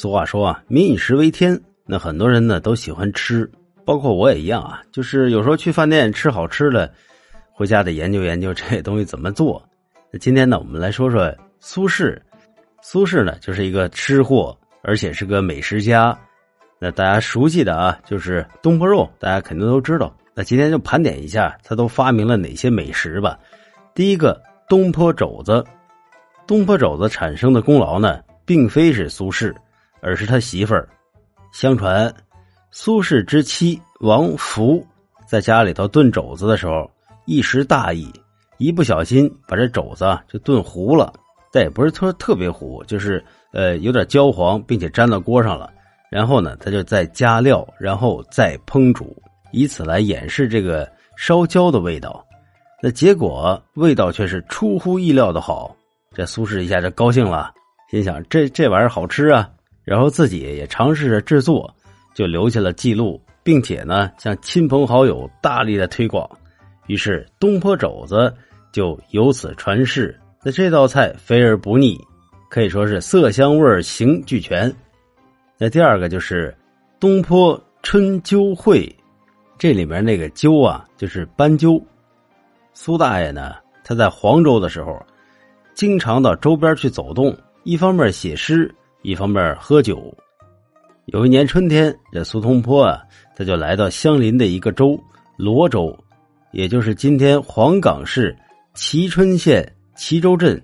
俗话说啊，民以食为天。那很多人呢都喜欢吃，包括我也一样啊。就是有时候去饭店吃好吃的，回家得研究研究这东西怎么做。那今天呢，我们来说说苏轼。苏轼呢，就是一个吃货，而且是个美食家。那大家熟悉的啊，就是东坡肉，大家肯定都知道。那今天就盘点一下，他都发明了哪些美食吧。第一个，东坡肘子。东坡肘子产生的功劳呢，并非是苏轼，而是他媳妇儿。相传，苏轼之妻王弗在家里头炖肘子的时候，一时大意，一不小心把这肘子就炖糊了。但也不是说特别糊，就是呃有点焦黄，并且粘到锅上了。然后呢，他就再加料，然后再烹煮，以此来掩饰这个烧焦的味道。那结果味道却是出乎意料的好。这苏轼一下就高兴了，心想这这玩意儿好吃啊，然后自己也尝试着制作，就留下了记录，并且呢向亲朋好友大力的推广，于是东坡肘子就由此传世。那这道菜肥而不腻，可以说是色香味形俱全。那第二个就是东坡春鸠会，这里面那个鸠啊就是斑鸠。苏大爷呢，他在黄州的时候。经常到周边去走动，一方面写诗，一方面喝酒。有一年春天，这苏东坡啊，他就来到相邻的一个州罗州，也就是今天黄冈市蕲春县蕲州镇。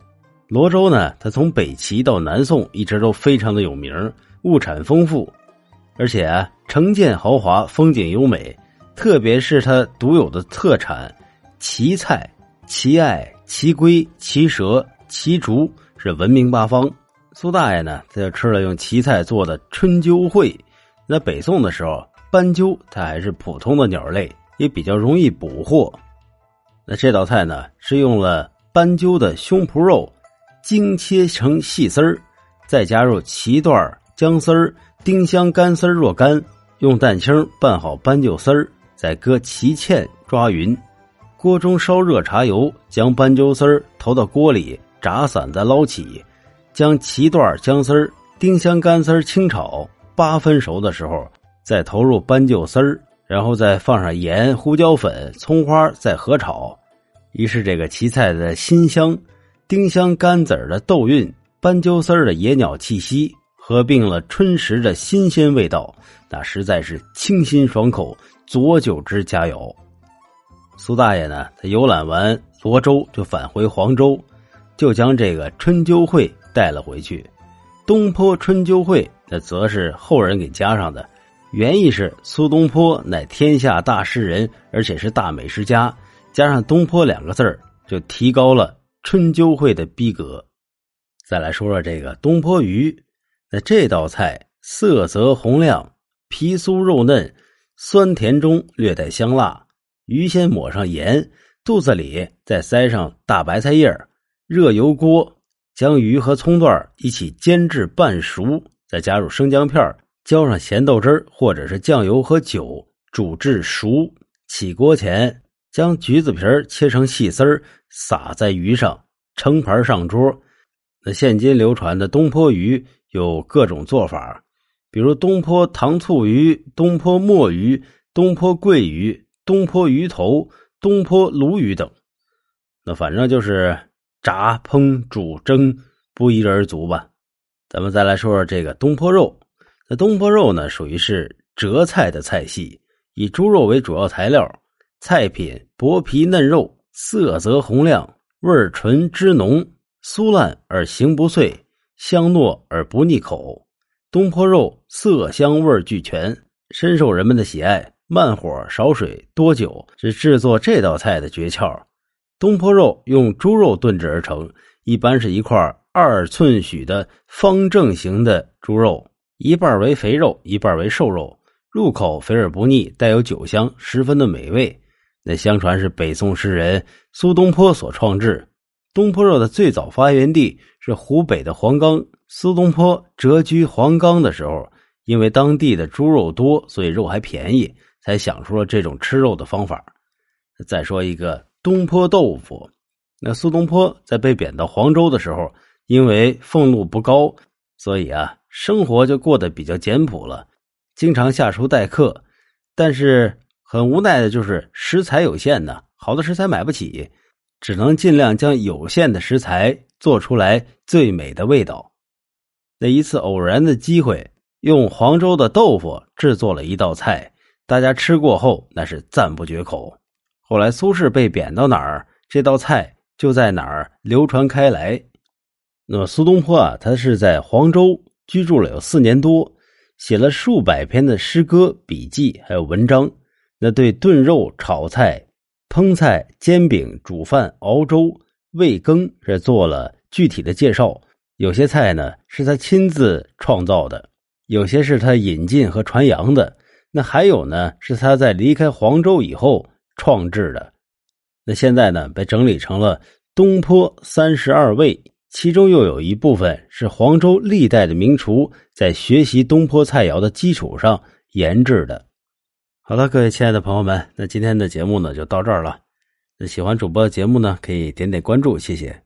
罗州呢，它从北齐到南宋一直都非常的有名，物产丰富，而且啊，城建豪华，风景优美，特别是它独有的特产蕲菜、蕲艾、蕲龟、蕲蛇。齐竹是闻名八方，苏大爷呢，他就吃了用蕲菜做的春鸠会。那北宋的时候，斑鸠它还是普通的鸟类，也比较容易捕获。那这道菜呢，是用了斑鸠的胸脯肉，精切成细丝儿，再加入脐段、姜丝儿、丁香干丝若干，用蛋清拌好斑鸠丝儿，再搁脐芡抓匀。锅中烧热茶油，将斑鸠丝儿投到锅里。炸散再捞起，将脐段、姜丝、丁香干丝清炒八分熟的时候，再投入斑鸠丝，然后再放上盐、胡椒粉、葱花，再合炒。于是这个蕲菜的辛香、丁香干子的豆韵、斑鸠丝的野鸟气息，合并了春时的新鲜味道，那实在是清新爽口，佐酒之佳肴。苏大爷呢，他游览完罗州，就返回黄州。就将这个春秋会带了回去，东坡春秋会那则是后人给加上的，原意是苏东坡乃天下大诗人，而且是大美食家，加上东坡两个字儿，就提高了春秋会的逼格。再来说说这个东坡鱼，那这道菜色泽红亮，皮酥肉嫩，酸甜中略带香辣，鱼先抹上盐，肚子里再塞上大白菜叶儿。热油锅，将鱼和葱段一起煎至半熟，再加入生姜片浇上咸豆汁或者是酱油和酒，煮至熟。起锅前，将橘子皮切成细丝撒在鱼上，盛盘上桌。那现今流传的东坡鱼有各种做法，比如东坡糖醋鱼、东坡墨鱼、东坡桂鱼、东坡鱼头、东坡鲈鱼等。那反正就是。炸、烹、煮、蒸，不一而足吧？咱们再来说说这个东坡肉。那东坡肉呢，属于是浙菜的菜系，以猪肉为主要材料，菜品薄皮嫩肉，色泽红亮，味纯汁浓，酥烂而形不碎，香糯而不腻口。东坡肉色香味俱全，深受人们的喜爱。慢火少水多酒是制作这道菜的诀窍。东坡肉用猪肉炖制而成，一般是一块二寸许的方正形的猪肉，一半为肥肉，一半为瘦肉，入口肥而不腻，带有酒香，十分的美味。那相传是北宋诗人苏东坡所创制。东坡肉的最早发源地是湖北的黄冈。苏东坡谪居黄冈的时候，因为当地的猪肉多，所以肉还便宜，才想出了这种吃肉的方法。再说一个。东坡豆腐，那苏东坡在被贬到黄州的时候，因为俸禄不高，所以啊，生活就过得比较简朴了，经常下厨待客。但是很无奈的就是食材有限呢，好的食材买不起，只能尽量将有限的食材做出来最美的味道。那一次偶然的机会，用黄州的豆腐制作了一道菜，大家吃过后那是赞不绝口。后来苏轼被贬到哪儿，这道菜就在哪儿流传开来。那么苏东坡啊，他是在黄州居住了有四年多，写了数百篇的诗歌、笔记还有文章。那对炖肉、炒菜、烹菜、煎饼、煮饭、熬粥、味羹是做了具体的介绍。有些菜呢是他亲自创造的，有些是他引进和传扬的，那还有呢是他在离开黄州以后创制的。那现在呢被整理成了《东坡三十二味》，其中又有一部分是黄州历代的名厨在学习东坡菜肴的基础上研制的。好了，各位亲爱的朋友们，那今天的节目呢就到这儿了。那喜欢主播的节目呢，可以点点关注，谢谢。